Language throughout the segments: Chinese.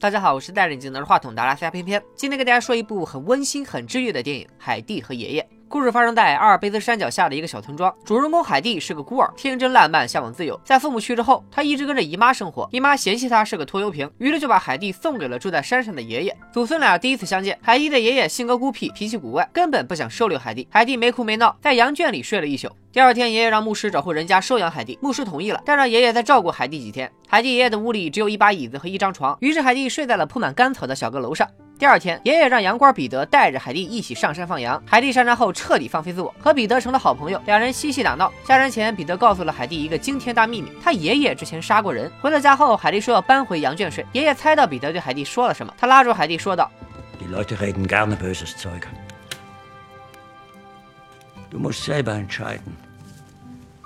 大家好，我是戴着眼镜拿着话筒的拉斯加偏偏，今天给大家说一部很温馨、很治愈的电影《海蒂和爷爷》。故事发生在阿尔卑斯山脚下的一个小村庄，主人公海蒂是个孤儿，天真烂漫，向往自由。在父母去世后，他一直跟着姨妈生活。姨妈嫌弃他是个拖油瓶，于是就把海蒂送给了住在山上的爷爷。祖孙俩第一次相见，海蒂的爷爷性格孤僻，脾气古怪，根本不想收留海蒂。海蒂没哭没闹，在羊圈里睡了一宿。第二天，爷爷让牧师找户人家收养海蒂，牧师同意了，但让爷爷再照顾海蒂几天。海蒂爷爷的屋里只有一把椅子和一张床，于是海蒂睡在了铺满干草的小阁楼上。第二天，爷爷让羊倌彼得带着海蒂一起上山放羊。海蒂上山后彻底放飞自我，和彼得成了好朋友，两人嬉戏打闹。下山前，彼得告诉了海蒂一个惊天大秘密：他爷爷之前杀过人。回到家后，海蒂说要搬回羊圈睡。爷爷猜到彼得对海蒂说了什么，他拉住海蒂说道：“Die Leute reden gerne böses Zeug. Du must shybarn chiden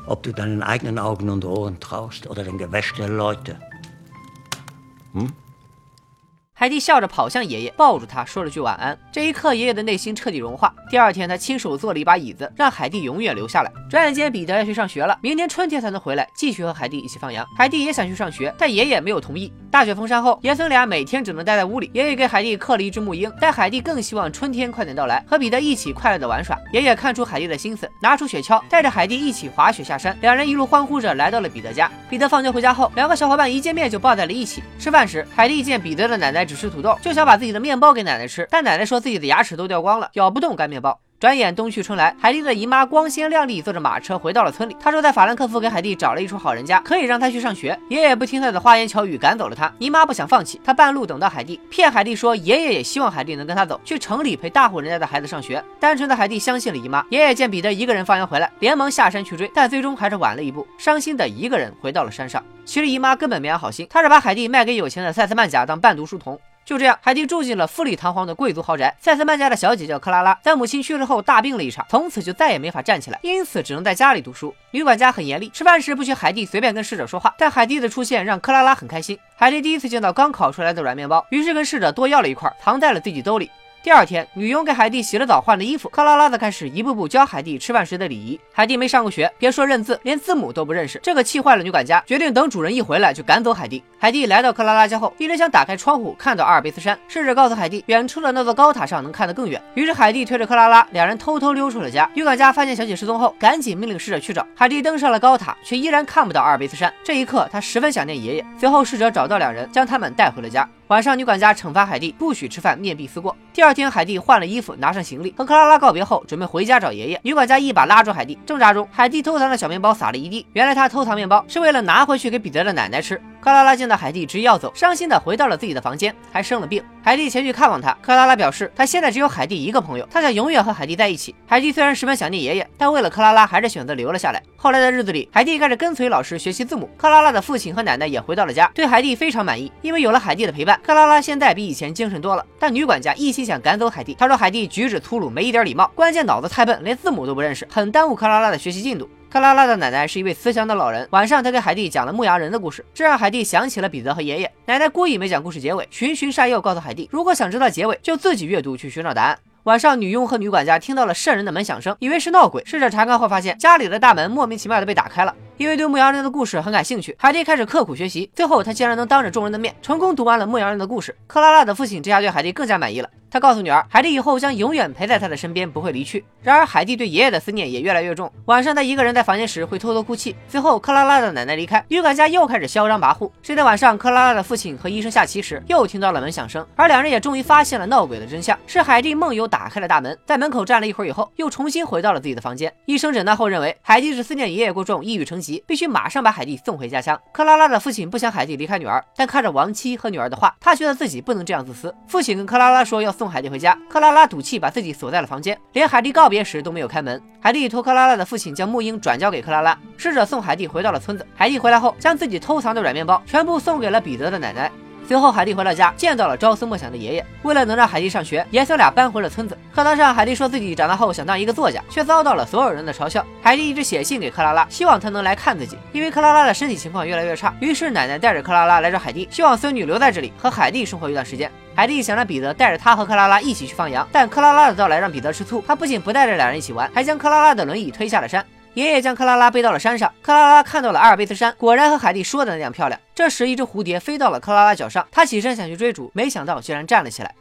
ob du deinen eigenen Augen und Ohren traust oder dem Gewäsch der Leute. Hm?” 海蒂笑着跑向爷爷，抱住他，说了句晚安。这一刻，爷爷的内心彻底融化。第二天，他亲手做了一把椅子，让海蒂永远留下来。转眼间，彼得要去上学了，明年春天才能回来，继续和海蒂一起放羊。海蒂也想去上学，但爷爷没有同意。大雪封山后，爷孙俩每天只能待在屋里。爷爷给海蒂刻了一只木鹰，但海蒂更希望春天快点到来，和彼得一起快乐的玩耍。爷爷看出海蒂的心思，拿出雪橇，带着海蒂一起滑雪下山。两人一路欢呼着来到了彼得家。彼得放学回家后，两个小伙伴一见面就抱在了一起。吃饭时，海蒂见彼得的奶奶只吃土豆。就想把自己的面包给奶奶吃，但奶奶说自己的牙齿都掉光了，咬不动干面包。转眼冬去春来，海蒂的姨妈光鲜亮丽，坐着马车回到了村里。她说在法兰克福给海蒂找了一处好人家，可以让她去上学。爷爷不听她的花言巧语，赶走了她。姨妈不想放弃，她半路等到海蒂，骗海蒂说爷爷也希望海蒂能跟他走，去城里陪大户人家的孩子上学。单纯的海蒂相信了姨妈。爷爷见彼得一个人放羊回来，连忙下山去追，但最终还是晚了一步，伤心的一个人回到了山上。其实姨妈根本没安好心，她是把海蒂卖给有钱的塞斯曼家当伴读书童。就这样，海蒂住进了富丽堂皇的贵族豪宅。塞斯曼家的小姐叫克拉拉，在母亲去世后大病了一场，从此就再也没法站起来，因此只能在家里读书。女管家很严厉，吃饭时不许海蒂随便跟侍者说话。但海蒂的出现让克拉拉很开心。海蒂第一次见到刚烤出来的软面包，于是跟侍者多要了一块，藏在了自己兜里。第二天，女佣给海蒂洗了澡，换了衣服。克拉拉则开始一步步教海蒂吃饭时的礼仪。海蒂没上过学，别说认字，连字母都不认识，这个气坏了女管家，决定等主人一回来就赶走海蒂。海蒂来到克拉拉家后，一直想打开窗户看到阿尔卑斯山。侍者告诉海蒂，远处的那座高塔上能看得更远。于是海蒂推着克拉拉，两人偷偷溜出了家。女管家发现小姐失踪后，赶紧命令侍者去找。海蒂登上了高塔，却依然看不到阿尔卑斯山。这一刻，他十分想念爷爷。随后，侍者找到两人，将他们带回了家。晚上，女管家惩罚海蒂不许吃饭，面壁思过。第二天，海蒂换了衣服，拿上行李，和克拉拉告别后，准备回家找爷爷。女管家一把拉住海蒂，挣扎中，海蒂偷藏的小面包撒了一地。原来，她偷藏面包是为了拿回去给彼得的奶奶吃。克拉拉见到海蒂执意要走，伤心的回到了自己的房间，还生了病。海蒂前去看望他，克拉拉表示，他现在只有海蒂一个朋友，他想永远和海蒂在一起。海蒂虽然十分想念爷爷，但为了克拉拉，还是选择留了下来。后来的日子里，海蒂开始跟随老师学习字母。克拉拉的父亲和奶奶也回到了家，对海蒂非常满意，因为有了海蒂的陪伴，克拉拉现在比以前精神多了。但女管家一心想赶走海蒂，她说海蒂举止粗鲁，没一点礼貌，关键脑子太笨，连字母都不认识，很耽误克拉拉的学习进度。克拉拉的奶奶是一位慈祥的老人。晚上，她给海蒂讲了牧羊人的故事，这让海蒂想起了彼得和爷爷。奶奶故意没讲故事结尾，循循善诱，告诉海蒂，如果想知道结尾，就自己阅读去寻找答案。晚上，女佣和女管家听到了渗人的门响声，以为是闹鬼。试着查看后，发现家里的大门莫名其妙的被打开了。因为对牧羊人的故事很感兴趣，海蒂开始刻苦学习。最后，他竟然能当着众人的面成功读完了牧羊人的故事。克拉拉的父亲这下对海蒂更加满意了。他告诉女儿，海蒂以后将永远陪在他的身边，不会离去。然而，海蒂对爷爷的思念也越来越重。晚上，他一个人在房间时会偷偷哭泣。最后，克拉拉的奶奶离开，女管家又开始嚣张跋扈。这天晚上，克拉拉的父亲和医生下棋时，又听到了门响声，而两人也终于发现了闹鬼的真相，是海蒂梦游打开了大门，在门口站了一会儿以后，又重新回到了自己的房间。医生诊断后认为，海蒂是思念爷爷过重，抑郁成疾，必须马上把海蒂送回家乡。克拉拉的父亲不想海蒂离开女儿，但看着亡妻和女儿的话，他觉得自己不能这样自私。父亲跟克拉拉说要送海蒂回家，克。拉拉赌气把自己锁在了房间，连海蒂告别时都没有开门。海蒂托克拉拉的父亲将木英转交给克拉拉，试着送海蒂回到了村子。海蒂回来后，将自己偷藏的软面包全部送给了彼得的奶奶。随后，海蒂回到家，见到了朝思暮想的爷爷。为了能让海蒂上学，爷孙俩搬回了村子。课堂上，海蒂说自己长大后想当一个作家，却遭到了所有人的嘲笑。海蒂一直写信给克拉拉，希望她能来看自己。因为克拉拉的身体情况越来越差，于是奶奶带着克拉拉来找海蒂，希望孙女留在这里和海蒂生活一段时间。海蒂想让彼得带着他和克拉拉一起去放羊，但克拉拉的到来让彼得吃醋。他不仅不带着两人一起玩，还将克拉拉的轮椅推下了山。爷爷将克拉拉背到了山上，克拉拉看到了阿尔卑斯山，果然和海蒂说的那样漂亮。这时，一只蝴蝶飞到了克拉拉脚上，她起身想去追逐，没想到居然站了起来。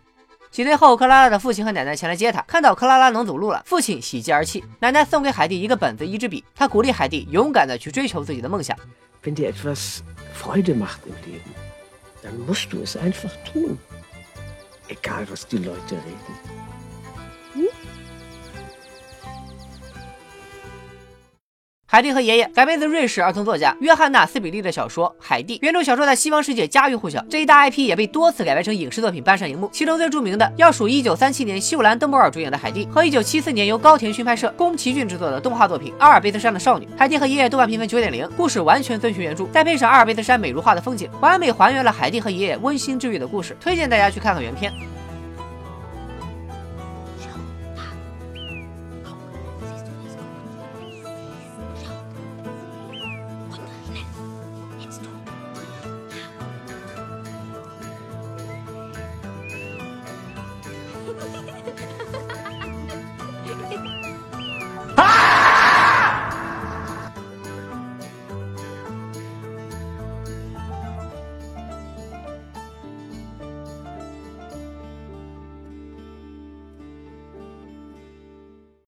几天后，克拉拉的父亲和奶奶前来接她，看到克拉拉能走路了，父亲喜极而泣。奶奶送给海蒂一个本子、一支笔，她鼓励海蒂勇敢地去追求自己的梦想。海蒂和爷爷改编自瑞士儿童作家约翰娜·斯比利的小说《海蒂》。原著小说在西方世界家喻户晓，这一大 IP 也被多次改编成影视作品搬上荧幕。其中最著名的要数1937年秀兰·登博尔主演的《海蒂》和1974年由高田勋拍摄、宫崎骏制作的动画作品《阿尔卑斯山的少女》。海蒂和爷爷豆瓣评分9.0，故事完全遵循原著，再配上阿尔卑斯山美如画的风景，完美还原了海蒂和爷爷温馨治愈的故事。推荐大家去看看原片。